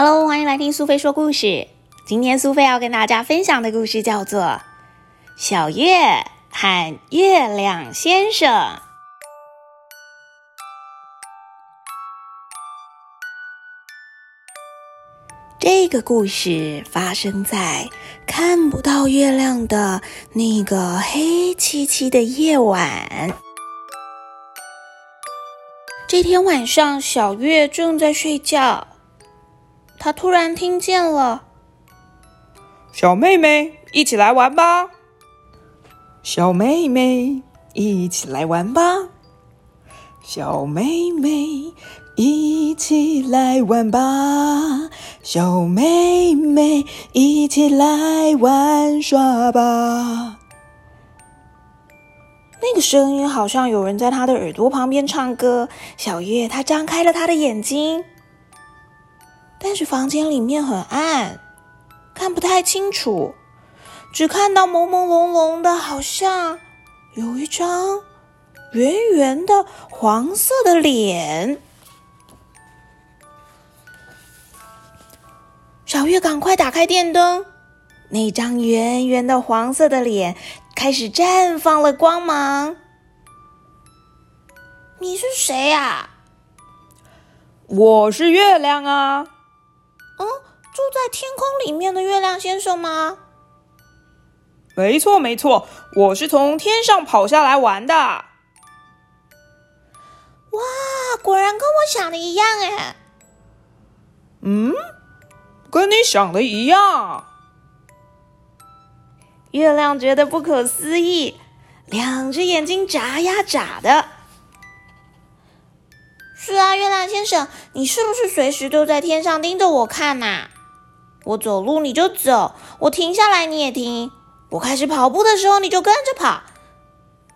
Hello，欢迎来听苏菲说故事。今天苏菲要跟大家分享的故事叫做《小月和月亮先生》。这个故事发生在看不到月亮的那个黑漆漆的夜晚。这天晚上，小月正在睡觉。他突然听见了，小妹妹，一起来玩吧！小妹妹，一起来玩吧！小妹妹，一起来玩吧！小妹妹，一起来玩耍吧！那个声音好像有人在他的耳朵旁边唱歌。小月，她张开了她的眼睛。但是房间里面很暗，看不太清楚，只看到朦朦胧胧的，好像有一张圆圆的黄色的脸。小月赶快打开电灯，那张圆圆的黄色的脸开始绽放了光芒。你是谁呀？我是月亮啊。嗯，住在天空里面的月亮先生吗？没错，没错，我是从天上跑下来玩的。哇，果然跟我想的一样哎。嗯，跟你想的一样。月亮觉得不可思议，两只眼睛眨呀眨的。是啊，月亮先生，你是不是随时都在天上盯着我看呐？我走路你就走，我停下来你也停，我开始跑步的时候你就跟着跑。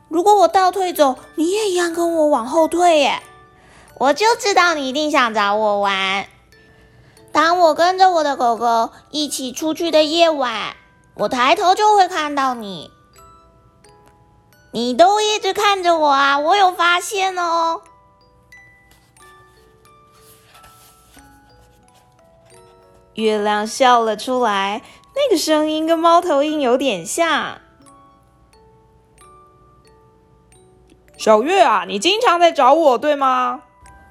如果我倒退走，你也一样跟我往后退耶。我就知道你一定想找我玩。当我跟着我的狗狗一起出去的夜晚，我抬头就会看到你。你都一直看着我啊，我有发现哦。月亮笑了出来，那个声音跟猫头鹰有点像。小月啊，你经常在找我，对吗？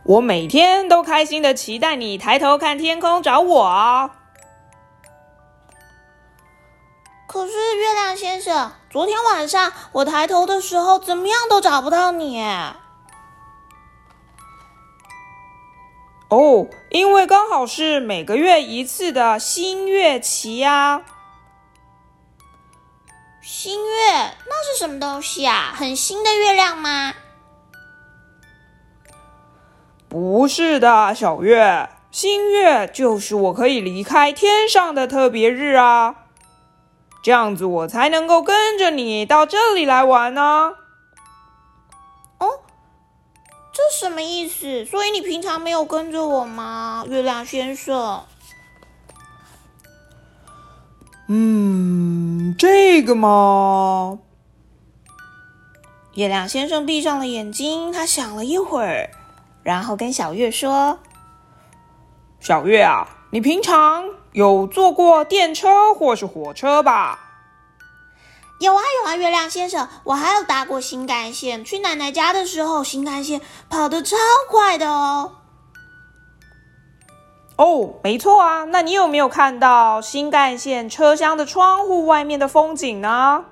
我每天都开心的期待你抬头看天空找我啊。可是月亮先生，昨天晚上我抬头的时候，怎么样都找不到你。哦，因为刚好是每个月一次的新月期啊。新月那是什么东西啊？很新的月亮吗？不是的，小月，新月就是我可以离开天上的特别日啊。这样子我才能够跟着你到这里来玩呢。这什么意思？所以你平常没有跟着我吗，月亮先生？嗯，这个嘛。月亮先生闭上了眼睛，他想了一会儿，然后跟小月说：“小月啊，你平常有坐过电车或是火车吧？”有啊有啊，月亮先生，我还有搭过新干线。去奶奶家的时候，新干线跑得超快的哦。哦，没错啊。那你有没有看到新干线车厢的窗户外面的风景呢？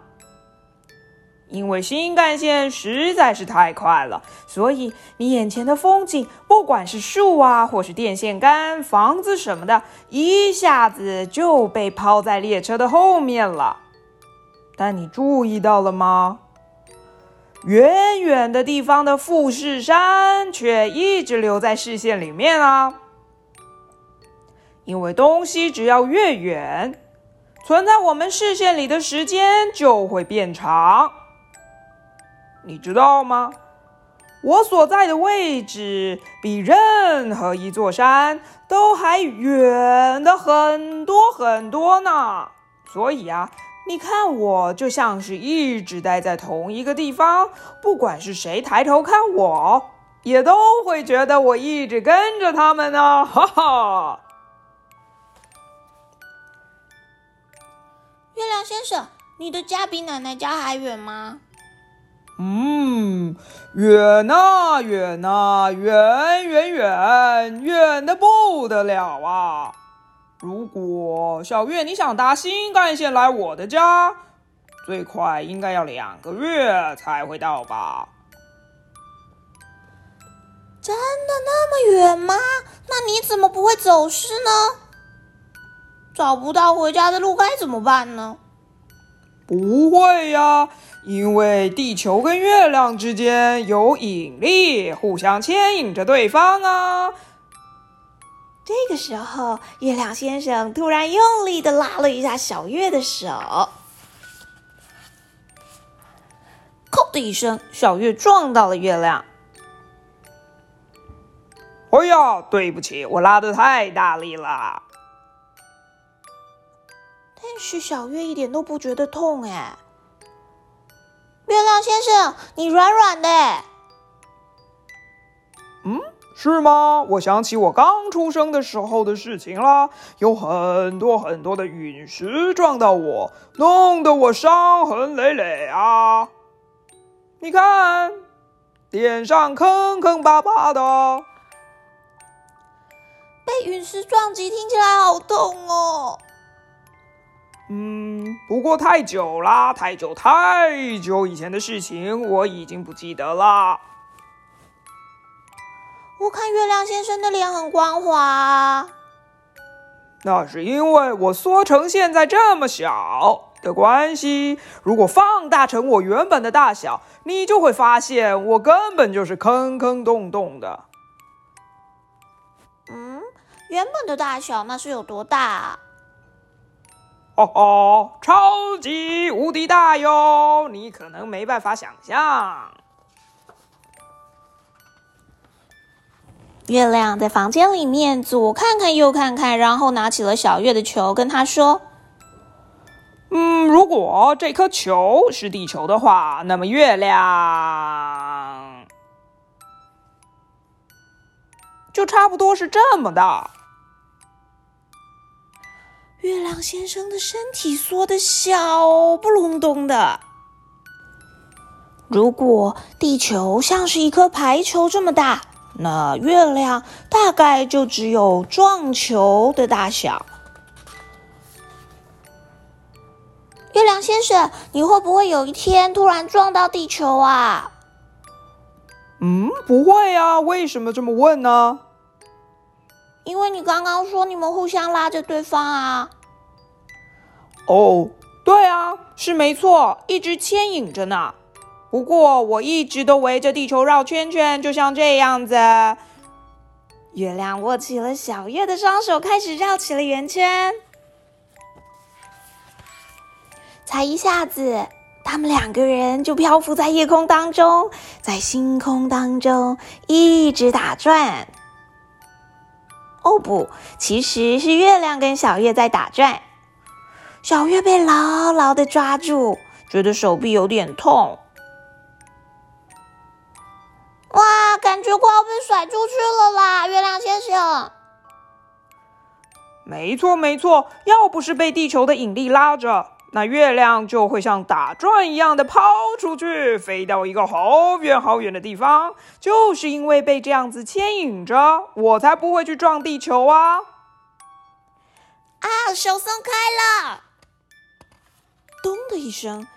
因为新干线实在是太快了，所以你眼前的风景，不管是树啊，或是电线杆、房子什么的，一下子就被抛在列车的后面了。但你注意到了吗？远远的地方的富士山却一直留在视线里面啊！因为东西只要越远，存在我们视线里的时间就会变长。你知道吗？我所在的位置比任何一座山都还远的很多很多呢。所以啊。你看我就像是一直待在同一个地方不管是谁抬头看我也都会觉得我一直跟着他们呢哈哈。月亮先生你的家比奶奶家还远吗？嗯远呐远呐远远远远的不得了啊如果小月你想搭新干线来我的家，最快应该要两个月才会到吧？真的那么远吗？那你怎么不会走失呢？找不到回家的路该怎么办呢？不会呀。因为地球跟月亮之间有引力，互相牵引着对方啊。这个时候，月亮先生突然用力的拉了一下小月的手，砰的一声，小月撞到了月亮。哎呀，对不起，我拉的太大力了。但是小月一点都不觉得痛哎。月亮先生，你软软的。嗯，是吗？我想起我刚出生的时候的事情啦，有很多很多的陨石撞到我，弄得我伤痕累累啊。你看，脸上坑坑巴巴的。被陨石撞击，听起来好痛哦。嗯，不过太久啦，太久太久以前的事情，我已经不记得了。我看月亮先生的脸很光滑，那是因为我缩成现在这么小的关系。如果放大成我原本的大小，你就会发现我根本就是坑坑洞洞的。嗯，原本的大小那是有多大？哦哦，超级无敌大哟！你可能没办法想象。月亮在房间里面左看看右看看，然后拿起了小月的球，跟他说：“嗯，如果这颗球是地球的话，那么月亮就差不多是这么大。”月亮先生的身体缩得小不隆咚的。如果地球像是一颗排球这么大，那月亮大概就只有撞球的大小。月亮先生，你会不会有一天突然撞到地球啊？嗯，不会啊。为什么这么问呢？因为你刚刚说你们互相拉着对方啊。哦，对啊，是没错，一直牵引着呢。不过我一直都围着地球绕圈圈，就像这样子。月亮握起了小月的双手，开始绕起了圆圈。才一下子，他们两个人就漂浮在夜空当中，在星空当中一直打转。哦，不，其实是月亮跟小月在打转。小月被牢牢的抓住，觉得手臂有点痛。哇，感觉快要被甩出去了啦！月亮先生，没错没错，要不是被地球的引力拉着，那月亮就会像打转一样的抛出去，飞到一个好远好远的地方。就是因为被这样子牵引着，我才不会去撞地球啊！啊，手松开了。咚的一声，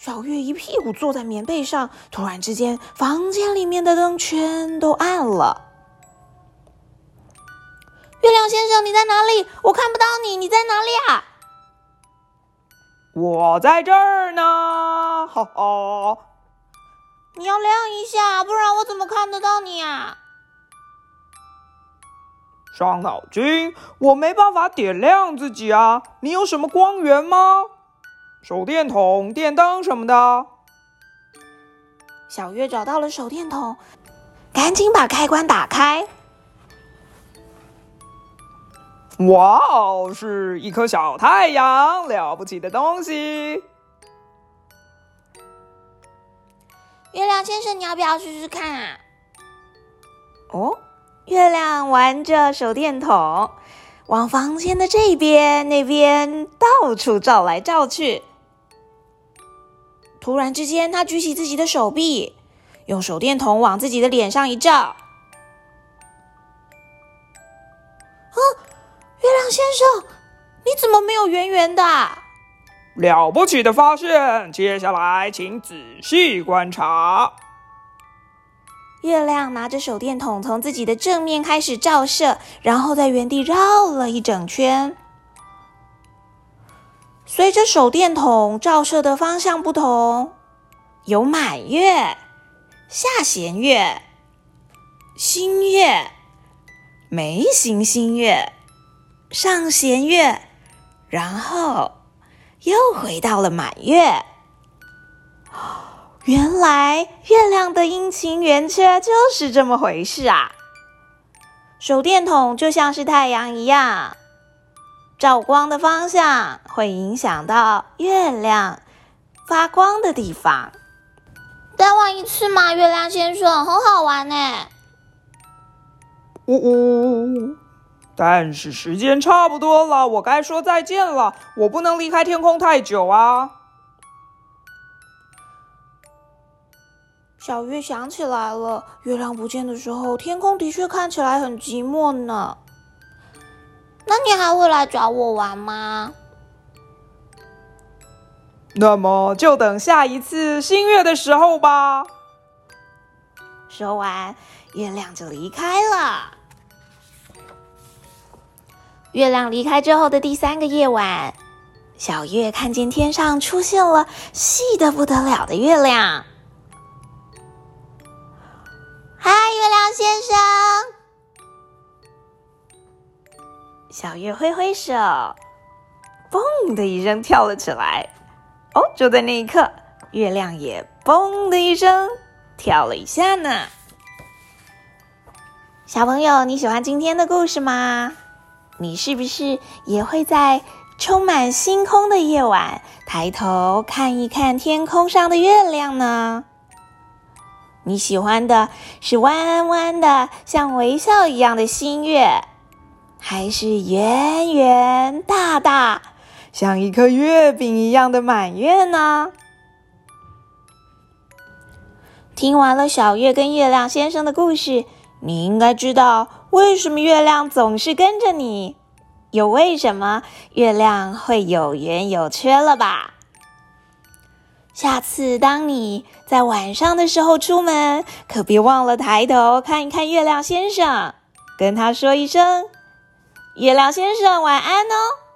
小月一屁股坐在棉被上。突然之间，房间里面的灯全都暗了。月亮先生，你在哪里？我看不到你，你在哪里啊？我在这儿呢，哈哈。你要亮一下，不然我怎么看得到你啊？伤脑筋，我没办法点亮自己啊。你有什么光源吗？手电筒、电灯什么的，小月找到了手电筒，赶紧把开关打开。哇哦，是一颗小太阳，了不起的东西！月亮先生，你要不要试试看啊？哦，月亮玩着手电筒，往房间的这边、那边到处照来照去。突然之间，他举起自己的手臂，用手电筒往自己的脸上一照。啊，月亮先生，你怎么没有圆圆的？了不起的发现！接下来，请仔细观察。月亮拿着手电筒从自己的正面开始照射，然后在原地绕了一整圈。随着手电筒照射的方向不同，有满月、下弦月、新月、眉形新月、上弦月，然后又回到了满月。原来月亮的阴晴圆缺就是这么回事啊！手电筒就像是太阳一样。照光的方向会影响到月亮发光的地方。再玩一次嘛，月亮先生，很好玩呢。呜呜，但是时间差不多了，我该说再见了。我不能离开天空太久啊。小月想起来了，月亮不见的时候，天空的确看起来很寂寞呢。那你还会来找我玩吗？那么就等下一次新月的时候吧。说完，月亮就离开了。月亮离开之后的第三个夜晚，小月看见天上出现了细的不得了的月亮。嗨，月亮先生！小月挥挥手，嘣的一声跳了起来。哦，就在那一刻，月亮也嘣的一声跳了一下呢。小朋友，你喜欢今天的故事吗？你是不是也会在充满星空的夜晚抬头看一看天空上的月亮呢？你喜欢的是弯弯的像微笑一样的新月？还是圆圆大大，像一颗月饼一样的满月呢？听完了小月跟月亮先生的故事，你应该知道为什么月亮总是跟着你，又为什么月亮会有圆有缺了吧？下次当你在晚上的时候出门，可别忘了抬头看一看月亮先生，跟他说一声。月亮先生，晚安哦。